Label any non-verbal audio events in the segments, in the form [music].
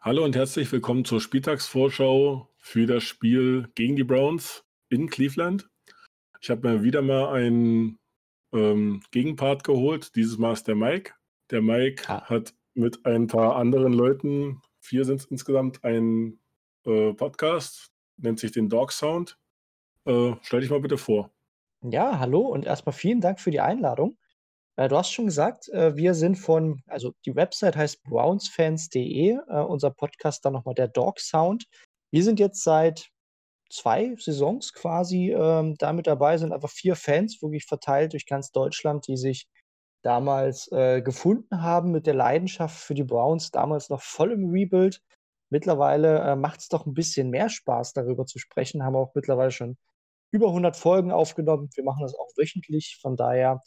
Hallo und herzlich willkommen zur Spieltagsvorschau für das Spiel gegen die Browns in Cleveland. Ich habe mir wieder mal einen ähm, Gegenpart geholt. Dieses Mal ist der Mike. Der Mike ah. hat mit ein paar anderen Leuten, vier sind es insgesamt, einen äh, Podcast, nennt sich den Dog Sound. Äh, stell dich mal bitte vor. Ja, hallo und erstmal vielen Dank für die Einladung. Äh, du hast schon gesagt, äh, wir sind von, also die Website heißt brownsfans.de, äh, unser Podcast dann nochmal der Dog Sound. Wir sind jetzt seit zwei Saisons quasi ähm, da mit dabei, sind einfach vier Fans wirklich verteilt durch ganz Deutschland, die sich damals äh, gefunden haben mit der Leidenschaft für die Browns, damals noch voll im Rebuild. Mittlerweile äh, macht es doch ein bisschen mehr Spaß, darüber zu sprechen. Haben auch mittlerweile schon über 100 Folgen aufgenommen. Wir machen das auch wöchentlich. Von daher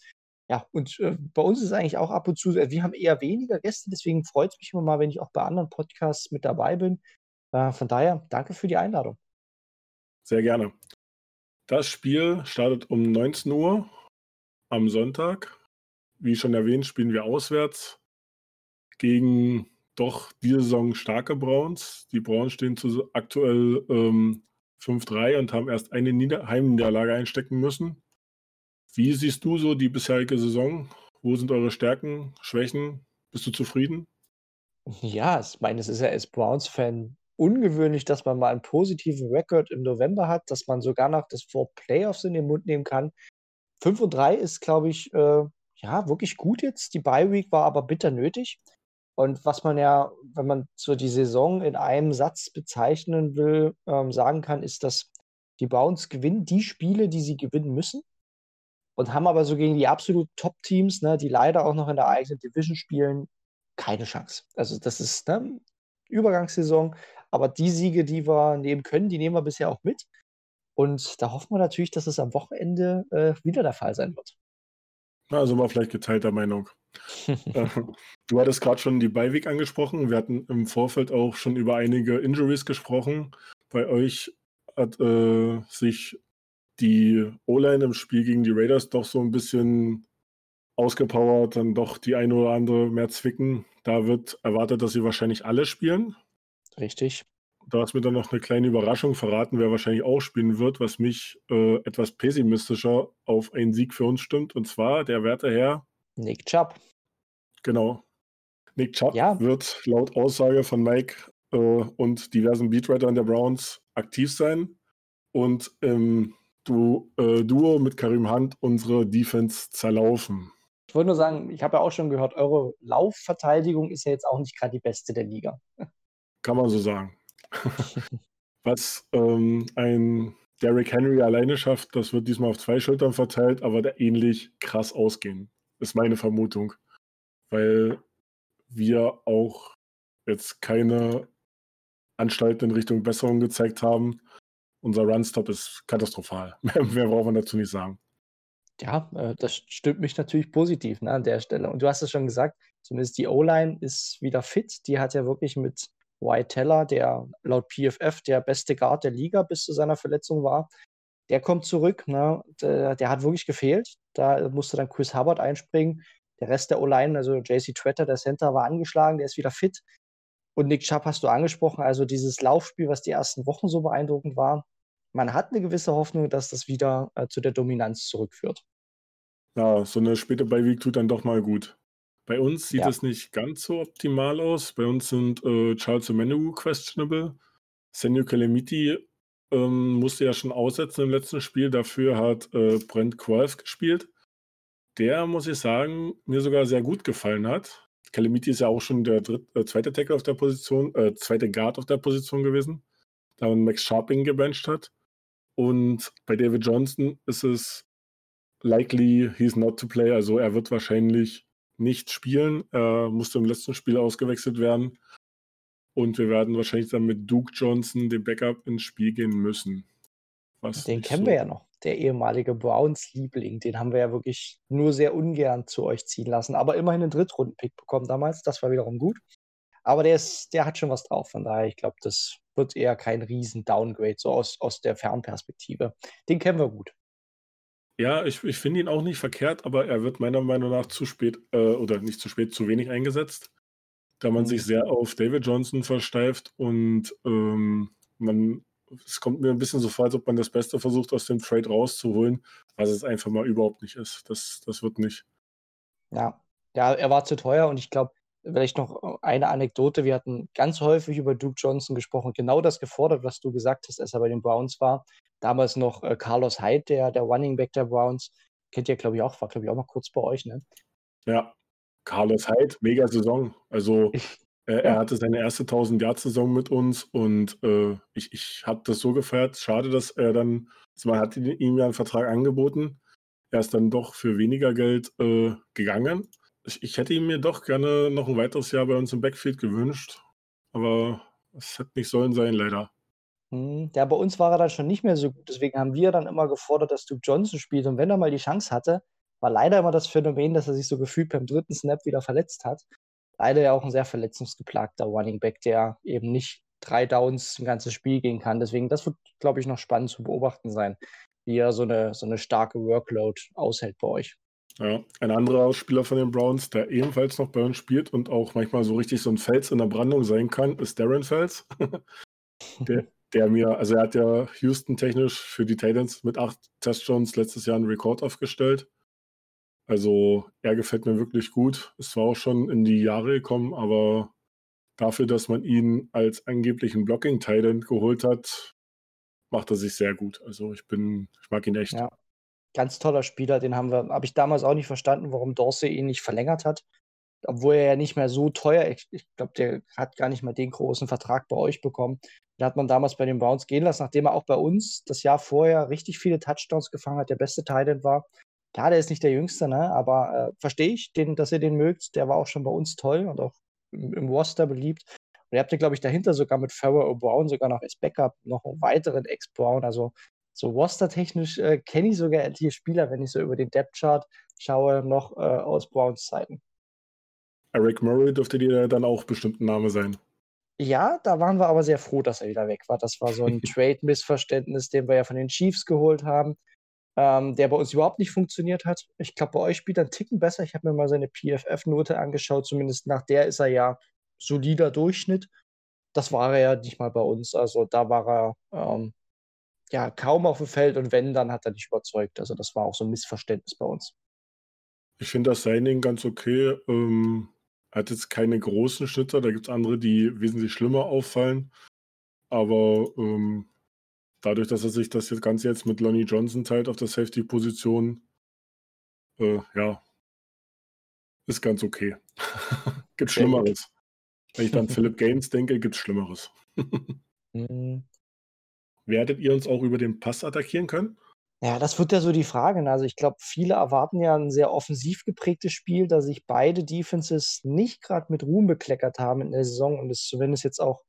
ja, und äh, bei uns ist es eigentlich auch ab und zu, äh, wir haben eher weniger Gäste, deswegen freut es mich immer mal, wenn ich auch bei anderen Podcasts mit dabei bin. Äh, von daher, danke für die Einladung. Sehr gerne. Das Spiel startet um 19 Uhr am Sonntag. Wie schon erwähnt, spielen wir auswärts gegen doch diese Saison starke Browns. Die Browns stehen zu aktuell ähm, 5-3 und haben erst eine Nieder Heimniederlage einstecken müssen. Wie siehst du so die bisherige Saison? Wo sind eure Stärken, Schwächen? Bist du zufrieden? Ja, ich meine, es ist ja als Browns-Fan ungewöhnlich, dass man mal einen positiven Rekord im November hat, dass man sogar noch das vor Playoffs in den Mund nehmen kann. 5 und 3 ist, glaube ich, äh, ja, wirklich gut jetzt. Die Bye-Week war aber bitter nötig. Und was man ja, wenn man so die Saison in einem Satz bezeichnen will, ähm, sagen kann, ist, dass die Browns gewinnen die Spiele, die sie gewinnen müssen und haben aber so gegen die absolut Top-Teams, ne, die leider auch noch in der eigenen Division spielen, keine Chance. Also das ist ne, Übergangssaison, aber die Siege, die wir nehmen können, die nehmen wir bisher auch mit. Und da hoffen wir natürlich, dass es am Wochenende äh, wieder der Fall sein wird. Also mal vielleicht geteilter Meinung. [laughs] Äh, du hattest gerade schon die Beiweg angesprochen. Wir hatten im Vorfeld auch schon über einige Injuries gesprochen. Bei euch hat äh, sich die O-Line im Spiel gegen die Raiders doch so ein bisschen ausgepowert, dann doch die eine oder andere mehr zwicken. Da wird erwartet, dass sie wahrscheinlich alle spielen. Richtig. Da hast mir dann noch eine kleine Überraschung verraten, wer wahrscheinlich auch spielen wird, was mich äh, etwas pessimistischer auf einen Sieg für uns stimmt. Und zwar der werte Herr Nick Chubb. Genau. Nick Chubb ja. wird laut Aussage von Mike äh, und diversen Beatwritern der Browns aktiv sein. Und im du, äh, Duo mit Karim Hunt unsere Defense zerlaufen. Ich wollte nur sagen, ich habe ja auch schon gehört, eure Laufverteidigung ist ja jetzt auch nicht gerade die beste der Liga. Kann man so sagen. [laughs] Was ähm, ein Derrick Henry alleine schafft, das wird diesmal auf zwei Schultern verteilt, aber der ähnlich krass ausgehen, ist meine Vermutung. Weil wir auch jetzt keine Anstalten in Richtung Besserung gezeigt haben unser Runstop ist katastrophal. [laughs] Mehr braucht man dazu nicht sagen. Ja, äh, das stimmt mich natürlich positiv ne, an der Stelle. Und du hast es schon gesagt, zumindest die O-Line ist wieder fit. Die hat ja wirklich mit White Teller, der laut PFF der beste Guard der Liga bis zu seiner Verletzung war, der kommt zurück. Ne? Der, der, hat wirklich gefehlt. Da musste dann Chris Hubbard einspringen. Der Rest der O-Line, also JC Tretter, der Center, war angeschlagen, der ist wieder fit. Und Nick Chubb hast du angesprochen, also dieses Laufspiel, was die ersten Wochen so beeindruckend war, man hat eine gewisse Hoffnung, dass das wieder äh, zu der Dominanz zurückführt. Ja, so eine späte Beiweg tut dann doch mal gut. Bei uns sieht ja. es nicht ganz so optimal aus. Bei uns sind äh, Charles Omenu questionable. Senio Calamiti ähm, musste ja schon aussetzen im letzten Spiel. Dafür hat äh, Brent Qualf gespielt. Der, muss ich sagen, mir sogar sehr gut gefallen hat. Calamiti ist ja auch schon der dritte, äh, zweite Tackle auf der Position, äh, zweite Guard auf der Position gewesen, da man Max Sharping gebencht hat. Und bei David Johnson ist es likely he's not to play. Also er wird wahrscheinlich nicht spielen. Er musste im letzten Spiel ausgewechselt werden. Und wir werden wahrscheinlich dann mit Duke Johnson, dem Backup, ins Spiel gehen müssen. Was den kennen so wir ja noch. Der ehemalige Browns-Liebling. Den haben wir ja wirklich nur sehr ungern zu euch ziehen lassen. Aber immerhin einen Drittrunden-Pick bekommen damals. Das war wiederum gut. Aber der, ist, der hat schon was drauf. Von daher, ich glaube, das wird eher kein Riesen-Downgrade, so aus, aus der Fernperspektive. Den kennen wir gut. Ja, ich, ich finde ihn auch nicht verkehrt, aber er wird meiner Meinung nach zu spät, äh, oder nicht zu spät, zu wenig eingesetzt. da man mhm. sich sehr auf David Johnson versteift und ähm, man, es kommt mir ein bisschen so vor, als ob man das Beste versucht, aus dem Trade rauszuholen, was es einfach mal überhaupt nicht ist. Das, das wird nicht. Ja, ja, er war zu teuer und ich glaube, vielleicht noch eine Anekdote. Wir hatten ganz häufig über Duke Johnson gesprochen, genau das gefordert, was du gesagt hast, als er bei den Browns war. Damals noch äh, Carlos Hyde, der, der Running Back der Browns. Kennt ihr, glaube ich, auch, war, glaube ich, auch mal kurz bei euch, ne? Ja, Carlos Hyde, mega Saison. Also äh, er ja. hatte seine erste 1000-Yard-Saison mit uns und äh, ich, ich habe das so gefeiert. Schade, dass er dann, also man hat ihm ja einen Vertrag angeboten. Er ist dann doch für weniger Geld äh, gegangen. Ich, ich, hätte ihm mir doch gerne noch ein weiteres Jahr bei uns im Backfield gewünscht, aber es hätte nicht sollen sein, leider. Hm, ja, bei uns war er dann schon nicht mehr so gut. Deswegen haben wir dann immer gefordert, dass Duke Johnson spielt. Und wenn er mal die Chance hatte, war leider immer das Phänomen, dass er sich so gefühlt beim dritten Snap wieder verletzt hat. Leider ja auch ein sehr verletzungsgeplagter Running Back, der eben nicht drei Downs ein ganzes Spiel gehen kann. Deswegen, das wird, glaube ich, noch spannend zu beobachten sein, wie er so eine, so eine starke Workload aushält bei euch. Ja, ein anderer Spieler von den Browns, der ebenfalls noch bei uns spielt und auch manchmal so richtig so ein Fels in der Brandung sein kann, ist Darren Fels. [laughs] der, der mir, also er hat ja Houston technisch für die Titans mit acht Testjones letztes Jahr einen Rekord aufgestellt. Also er gefällt mir wirklich gut. Ist zwar auch schon in die Jahre gekommen, aber dafür, dass man ihn als angeblichen Blocking-Titan geholt hat, macht er sich sehr gut. Also ich bin, ich mag ihn echt. Ja, ganz toller Spieler, den haben wir, habe ich damals auch nicht verstanden, warum Dorsey ihn nicht verlängert hat. Obwohl er ja nicht mehr so teuer, ich, ich glaube, der hat gar nicht mal den großen Vertrag bei euch bekommen. Den hat man damals bei den Browns gehen lassen, nachdem er auch bei uns das Jahr vorher richtig viele Touchdowns gefangen hat, der beste Titan war. Ja, der ist nicht der Jüngste, ne? aber äh, verstehe ich, den, dass ihr den mögt. Der war auch schon bei uns toll und auch im, im Roster beliebt. Und ihr habt ja, glaube ich, dahinter sogar mit Farrell Brown sogar noch als Backup noch einen weiteren Ex-Brown. Also so rostertechnisch äh, kenne ich sogar etliche Spieler, wenn ich so über den Depth-Chart schaue, noch äh, aus Browns Zeiten. Eric Murray dürfte dir dann auch bestimmt ein Name sein. Ja, da waren wir aber sehr froh, dass er wieder weg war. Das war so ein [laughs] Trade-Missverständnis, den wir ja von den Chiefs geholt haben ähm, der bei uns überhaupt nicht funktioniert hat. Ich glaube, bei euch spielt er einen Ticken besser. Ich habe mir mal seine PFF-Note angeschaut, zumindest nach der ist er ja solider Durchschnitt. Das war er ja nicht mal bei uns. Also da war er ähm, ja kaum auf dem Feld und wenn, dann hat er nicht überzeugt. Also das war auch so ein Missverständnis bei uns. Ich finde das Signing ganz okay. Ähm, er hat jetzt keine großen Schnitter, da gibt es andere, die wesentlich schlimmer auffallen. Aber ähm, dadurch, dass er sich das Ganze jetzt mit Lonnie Johnson teilt auf der Safety-Position, äh, ja, ist ganz okay. [laughs] gibt Schlimmeres. Wenn ich dann [laughs] Philip Gaines denke, gibt es Schlimmeres. [laughs] Werdet ihr uns auch über den Pass attackieren können? Ja, das wird ja so die Frage. Ne? Also ich glaube, viele erwarten ja ein sehr offensiv geprägtes Spiel, da sich beide Defenses nicht gerade mit Ruhm bekleckert haben in der Saison und es zumindest jetzt auch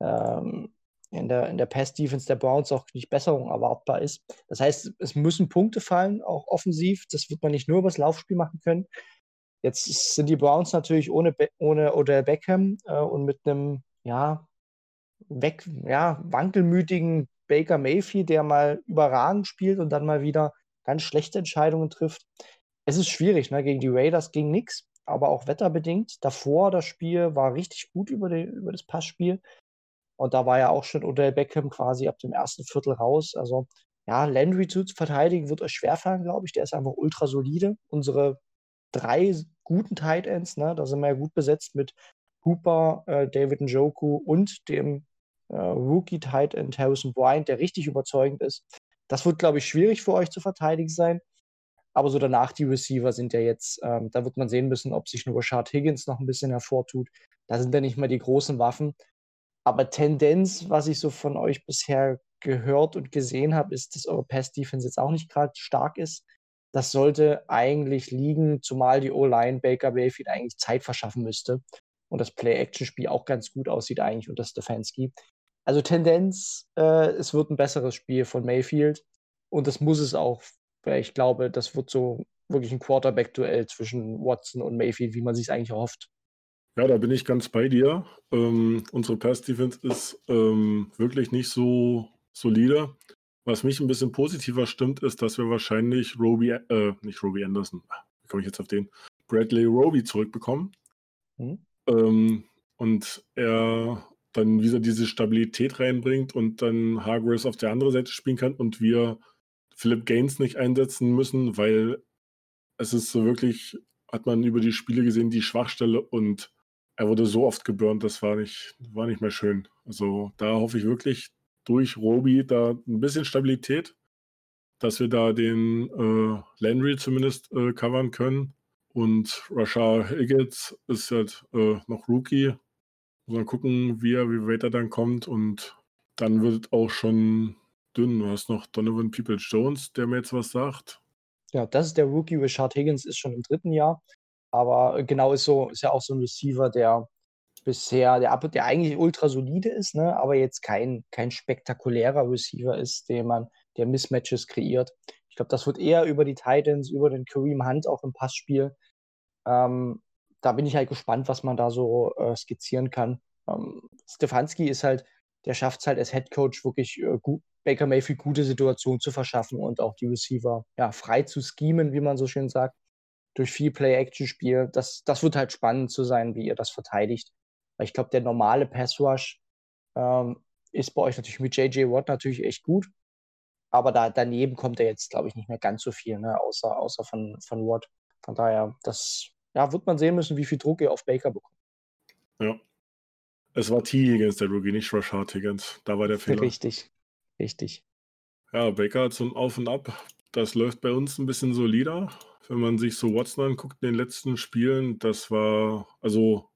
ähm, in der, in der Pass-Defense der Browns auch nicht Besserung erwartbar ist. Das heißt, es müssen Punkte fallen, auch offensiv. Das wird man nicht nur über das Laufspiel machen können. Jetzt sind die Browns natürlich ohne, Be ohne Odell Beckham äh, und mit einem, ja, weg, ja, wankelmütigen Baker Mayfield, der mal überragend spielt und dann mal wieder ganz schlechte Entscheidungen trifft. Es ist schwierig, ne? Gegen die Raiders ging nichts, aber auch wetterbedingt. Davor das Spiel war richtig gut über, die, über das Passspiel. Und da war ja auch schon Odell Beckham quasi ab dem ersten Viertel raus. Also ja, Landry zu verteidigen wird euch schwerfallen, glaube ich. Der ist einfach ultra solide. Unsere drei guten Tight Ends, ne, da sind wir ja gut besetzt mit Hooper, äh, David Njoku und dem Rookie Tight End Harrison Bryant, der richtig überzeugend ist. Das wird, glaube ich, schwierig für euch zu verteidigen sein. Aber so danach die Receiver sind ja jetzt, ähm, da wird man sehen müssen, ob sich nur Rashad Higgins noch ein bisschen hervortut. Da sind ja nicht mehr die großen Waffen. Aber Tendenz, was ich so von euch bisher gehört und gesehen habe, ist, dass eure Pass-Defense jetzt auch nicht gerade stark ist. Das sollte eigentlich liegen, zumal die O-Line Baker Mayfield eigentlich Zeit verschaffen müsste und das Play-Action-Spiel auch ganz gut aussieht eigentlich unter Stefanski. Also Tendenz, äh, es wird ein besseres Spiel von Mayfield und das muss es auch, weil ich glaube, das wird so wirklich ein Quarterback-Duell zwischen Watson und Mayfield, wie man sich eigentlich erhofft. Ja, da bin ich ganz bei dir. Ähm, unsere Pass-Defense ist ähm, wirklich nicht so solide. Was mich ein bisschen positiver stimmt, ist, dass wir wahrscheinlich Roby, äh, nicht Roby Anderson, wie komme ich jetzt auf den? Bradley Roby zurückbekommen. Hm? Ähm, und er dann wieder diese Stabilität reinbringt und dann Hargreaves auf der anderen Seite spielen kann und wir Philip Gaines nicht einsetzen müssen, weil es ist so wirklich, hat man über die Spiele gesehen, die Schwachstelle und er wurde so oft geburnt, das war nicht, war nicht mehr schön. Also da hoffe ich wirklich durch Roby da ein bisschen Stabilität, dass wir da den äh, Landry zumindest äh, covern können. Und Rashad Higgins ist halt äh, noch Rookie. Muss mal gucken, wie er, wie weit er dann kommt. Und dann wird auch schon dünn. Du hast noch Donovan Peoples Jones, der mir jetzt was sagt. Ja, das ist der Rookie. Richard Higgins ist schon im dritten Jahr. Aber genau ist so, ist ja auch so ein Receiver, der bisher, der, der eigentlich ultra solide ist, ne, aber jetzt kein, kein spektakulärer Receiver ist, den man, der Mismatches kreiert. Ich glaube, das wird eher über die Titans, über den Kareem Hunt auch im Passspiel. Ähm, da bin ich halt gespannt, was man da so äh, skizzieren kann. Ähm, Stefanski ist halt, der schafft es halt als Head Coach wirklich äh, gut, Baker Mayfield gute Situationen zu verschaffen und auch die Receiver ja, frei zu schemen, wie man so schön sagt, durch viel Play-Action-Spiel. Das, das wird halt spannend zu sein, wie ihr das verteidigt. Weil ich glaube, der normale Pass-Rush ähm, ist bei euch natürlich mit JJ Watt natürlich echt gut. Aber da, daneben kommt er jetzt, glaube ich, nicht mehr ganz so viel, ne? außer, außer von, von Watt. Von daher, das ja, wird man sehen müssen, wie viel Druck ihr auf Baker bekommt. Ja. Es war T. Higgins, der Rookie, nicht Rashad Higgins. Da war der Fehler. Richtig, richtig. Ja, Baker zum Auf und Ab. Das läuft bei uns ein bisschen solider. Wenn man sich so Watson anguckt in den letzten Spielen, das war, also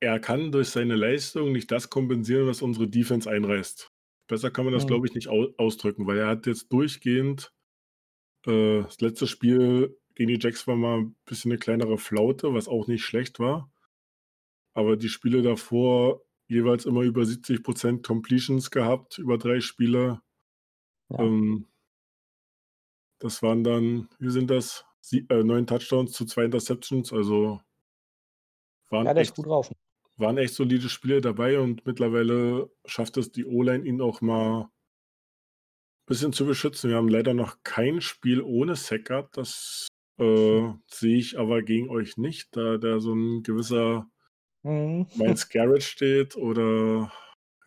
er kann durch seine Leistung nicht das kompensieren, was unsere Defense einreißt. Besser kann man das, mhm. glaube ich, nicht ausdrücken, weil er hat jetzt durchgehend äh, das letzte Spiel gegen die Jacks war mal ein bisschen eine kleinere Flaute, was auch nicht schlecht war. Aber die Spiele davor jeweils immer über 70% Completions gehabt, über drei Spiele. Ja. Ähm, das waren dann, wie sind das? Sie, äh, neun Touchdowns zu zwei Interceptions, also waren ja, echt. Waren echt solide Spiele dabei und mittlerweile schafft es die O-Line ihn auch mal ein bisschen zu beschützen. Wir haben leider noch kein Spiel ohne Sack gehabt. Das äh, sehe ich aber gegen euch nicht, da da so ein gewisser mhm. Miles [laughs] Garrett steht oder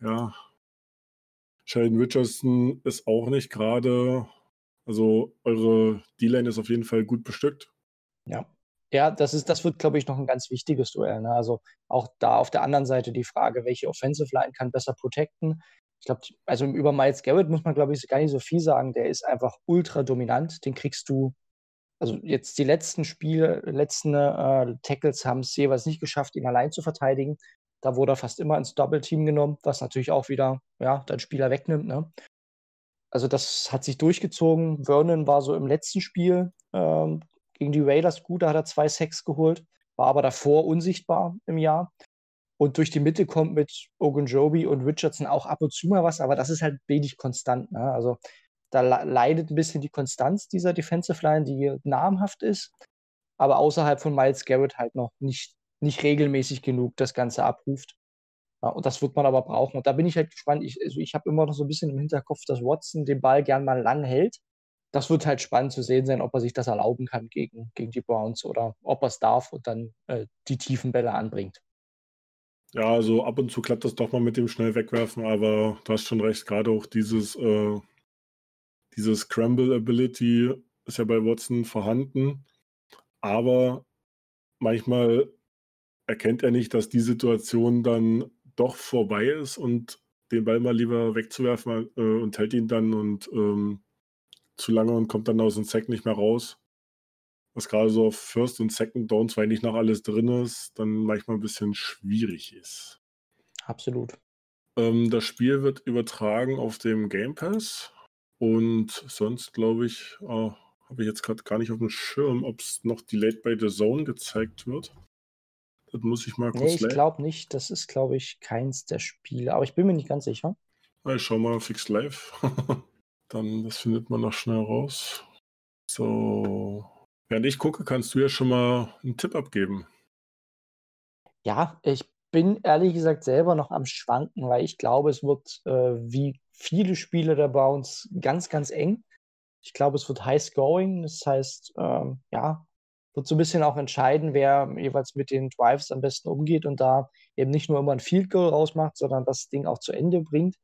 ja, Sheldon Richardson ist auch nicht gerade. Also eure D-Line ist auf jeden Fall gut bestückt. Ja. Ja, das ist, das wird, glaube ich, noch ein ganz wichtiges Duell. Ne? Also auch da auf der anderen Seite die Frage, welche Offensive Line kann besser protecten. Ich glaube, also über Miles Garrett muss man, glaube ich, gar nicht so viel sagen. Der ist einfach ultra dominant. Den kriegst du also jetzt die letzten Spiele, letzten äh, Tackles haben es jeweils nicht geschafft, ihn allein zu verteidigen. Da wurde er fast immer ins Double-Team genommen, was natürlich auch wieder ja, dein Spieler wegnimmt. Ne? Also das hat sich durchgezogen. Vernon war so im letzten Spiel ähm, gegen die Raiders gut, da hat er zwei Sacks geholt, war aber davor unsichtbar im Jahr. Und durch die Mitte kommt mit Ogunjobi und Richardson auch ab und zu mal was, aber das ist halt wenig konstant. Ne? Also da leidet ein bisschen die Konstanz dieser Defensive Line, die namhaft ist, aber außerhalb von Miles Garrett halt noch nicht, nicht regelmäßig genug das Ganze abruft. Ja, und das wird man aber brauchen. Und da bin ich halt gespannt. Ich, also ich habe immer noch so ein bisschen im Hinterkopf, dass Watson den Ball gern mal lang hält. Das wird halt spannend zu sehen sein, ob er sich das erlauben kann gegen, gegen die Browns oder ob er es darf und dann äh, die tiefen Bälle anbringt. Ja, also ab und zu klappt das doch mal mit dem schnell wegwerfen, aber du hast schon recht, gerade auch dieses äh, diese Scramble-Ability ist ja bei Watson vorhanden, aber manchmal erkennt er nicht, dass die Situation dann doch vorbei ist und den Ball mal lieber wegzuwerfen äh, und hält ihn dann und ähm, zu lange und kommt dann aus dem Sack nicht mehr raus. Was gerade so auf First und Second Downs, weil nicht noch alles drin ist, dann manchmal ein bisschen schwierig ist. Absolut. Ähm, das Spiel wird übertragen auf dem Game Pass. Und sonst glaube ich, äh, habe ich jetzt gerade gar nicht auf dem Schirm, ob es noch Delayed by the Zone gezeigt wird. Das muss ich mal kurz Nee, ich glaube nicht. Das ist, glaube ich, keins der Spiele. Aber ich bin mir nicht ganz sicher. Na, ich schau mal fix live. [laughs] Dann, das findet man noch schnell raus. So. Während ich gucke, kannst du ja schon mal einen Tipp abgeben. Ja, ich bin ehrlich gesagt selber noch am Schwanken, weil ich glaube, es wird äh, wie viele Spiele der Browns ganz, ganz eng. Ich glaube, es wird high scoring. Das heißt, ähm, ja, wird so ein bisschen auch entscheiden, wer jeweils mit den Drives am besten umgeht und da eben nicht nur immer ein Field Goal rausmacht, sondern das Ding auch zu Ende bringt.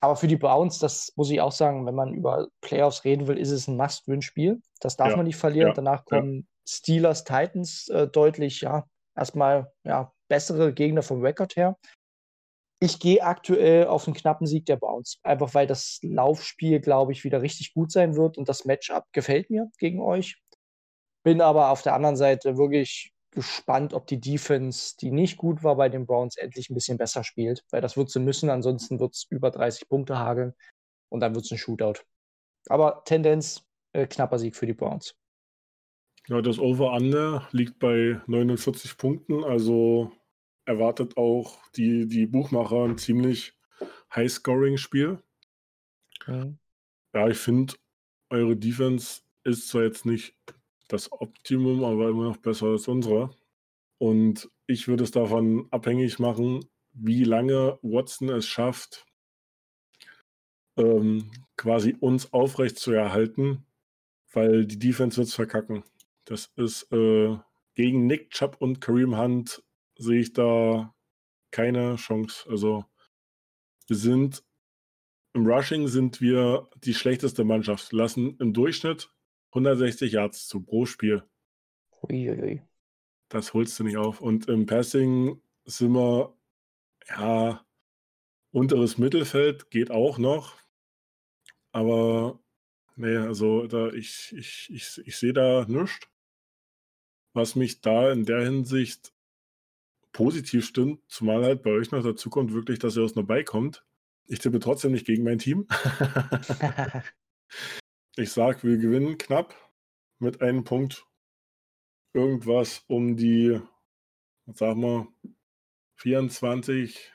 Aber für die Browns, das muss ich auch sagen, wenn man über Playoffs reden will, ist es ein Must-Win-Spiel. Das darf ja, man nicht verlieren. Ja, Danach kommen ja. Steelers, Titans äh, deutlich, ja, erstmal ja, bessere Gegner vom Rekord her. Ich gehe aktuell auf einen knappen Sieg der Browns. Einfach weil das Laufspiel, glaube ich, wieder richtig gut sein wird und das Matchup gefällt mir gegen euch. Bin aber auf der anderen Seite wirklich gespannt, ob die Defense, die nicht gut war bei den Browns, endlich ein bisschen besser spielt. Weil das wird sie müssen, ansonsten wird es über 30 Punkte hageln und dann wird es ein Shootout. Aber Tendenz, äh, knapper Sieg für die Browns. Ja, das Over-Under liegt bei 49 Punkten, also erwartet auch die, die Buchmacher ein ziemlich High-Scoring-Spiel. Mhm. Ja, ich finde, eure Defense ist zwar jetzt nicht das Optimum, aber immer noch besser als unsere. Und ich würde es davon abhängig machen, wie lange Watson es schafft, ähm, quasi uns aufrecht zu erhalten, weil die Defense wird es verkacken. Das ist äh, gegen Nick Chubb und Kareem Hunt sehe ich da keine Chance. Also wir sind im Rushing sind wir die schlechteste Mannschaft. Lassen im Durchschnitt 160 Yards zu pro Spiel. Uiuiui. Das holst du nicht auf. Und im Passing sind wir, ja, unteres Mittelfeld geht auch noch. Aber nee, also da ich, ich, ich, ich sehe da nichts. Was mich da in der Hinsicht positiv stimmt, zumal halt bei euch noch dazu kommt, wirklich, dass ihr aus einer beikommt. Ich tippe trotzdem nicht gegen mein Team. [laughs] Ich sag, wir gewinnen knapp mit einem Punkt. Irgendwas um die, was sagen wir, 24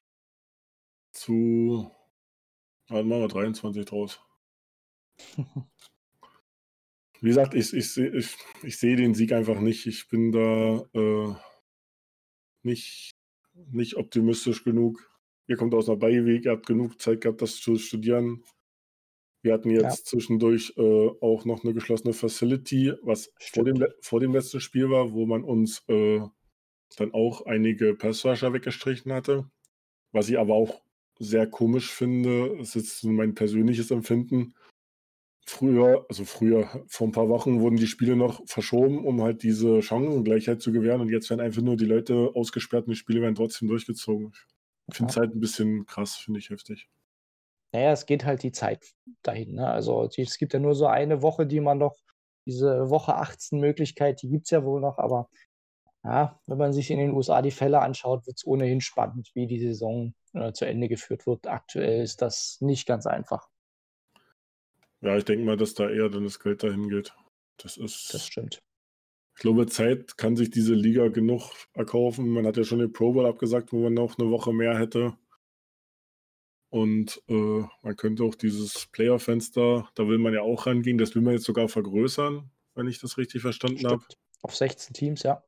zu, dann machen wir 23 draus. [laughs] Wie gesagt, ich, ich, ich, ich sehe den Sieg einfach nicht. Ich bin da äh, nicht, nicht optimistisch genug. Ihr kommt aus einer Beiweg, ihr habt genug Zeit gehabt, das zu studieren. Wir hatten jetzt ja. zwischendurch äh, auch noch eine geschlossene Facility, was vor dem, vor dem letzten Spiel war, wo man uns äh, dann auch einige Passwasher weggestrichen hatte. Was ich aber auch sehr komisch finde, das ist jetzt mein persönliches Empfinden. Früher, also früher, vor ein paar Wochen wurden die Spiele noch verschoben, um halt diese Chancengleichheit zu gewähren und jetzt werden einfach nur die Leute ausgesperrt und die Spiele werden trotzdem durchgezogen. Ich finde es ja. halt ein bisschen krass, finde ich heftig. Naja, es geht halt die Zeit dahin. Ne? Also es gibt ja nur so eine Woche, die man noch, diese Woche 18 Möglichkeit, die gibt es ja wohl noch, aber ja, wenn man sich in den USA die Fälle anschaut, wird es ohnehin spannend, wie die Saison äh, zu Ende geführt wird. Aktuell ist das nicht ganz einfach. Ja, ich denke mal, dass da eher dann das Geld dahin geht. Das ist. Das stimmt. Ich glaube, Zeit kann sich diese Liga genug erkaufen. Man hat ja schon den Pro Bowl abgesagt, wo man noch eine Woche mehr hätte. Und äh, man könnte auch dieses Player-Fenster, da will man ja auch rangehen, das will man jetzt sogar vergrößern, wenn ich das richtig verstanden habe. Auf 16 Teams, ja.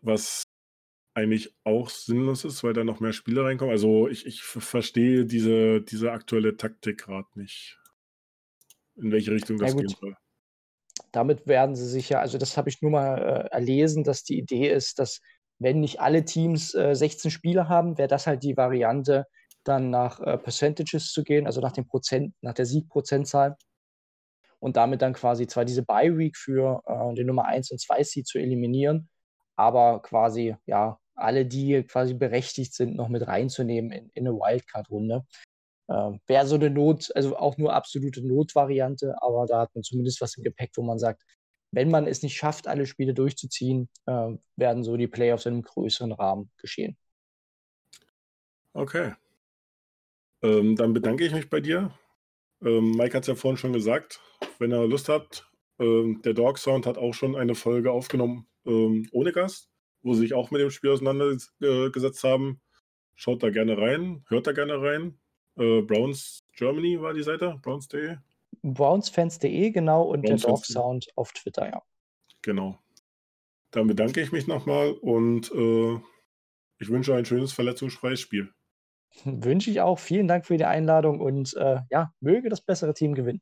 Was eigentlich auch sinnlos ist, weil da noch mehr Spiele reinkommen. Also ich, ich verstehe diese, diese aktuelle Taktik gerade nicht, in welche Richtung das ja, gehen soll. Damit werden sie sicher, also das habe ich nur mal äh, erlesen, dass die Idee ist, dass wenn nicht alle Teams äh, 16 Spiele haben, wäre das halt die Variante, dann nach äh, Percentages zu gehen, also nach dem Prozent, nach der Siegprozentzahl und damit dann quasi zwar diese Bye Week für äh, den Nummer 1 und 2 Seed zu eliminieren, aber quasi ja alle, die quasi berechtigt sind, noch mit reinzunehmen in, in eine Wildcard-Runde. Äh, Wäre so eine Not, also auch nur absolute Notvariante, aber da hat man zumindest was im Gepäck, wo man sagt, wenn man es nicht schafft, alle Spiele durchzuziehen, äh, werden so die Playoffs in einem größeren Rahmen geschehen. Okay. Ähm, dann bedanke ich mich bei dir. Ähm, Mike hat es ja vorhin schon gesagt, wenn er Lust hat, ähm, der Dog Sound hat auch schon eine Folge aufgenommen ähm, ohne Gast, wo sie sich auch mit dem Spiel auseinandergesetzt haben. Schaut da gerne rein, hört da gerne rein. Äh, Browns Germany war die Seite, browns.de. Brownsfans.de, genau, und Browns der Dog Sound auf Twitter, ja. Genau. Dann bedanke ich mich nochmal und äh, ich wünsche ein schönes verletzungsfreies Spiel. [laughs] Wünsche ich auch. Vielen Dank für die Einladung und äh, ja, möge das bessere Team gewinnen.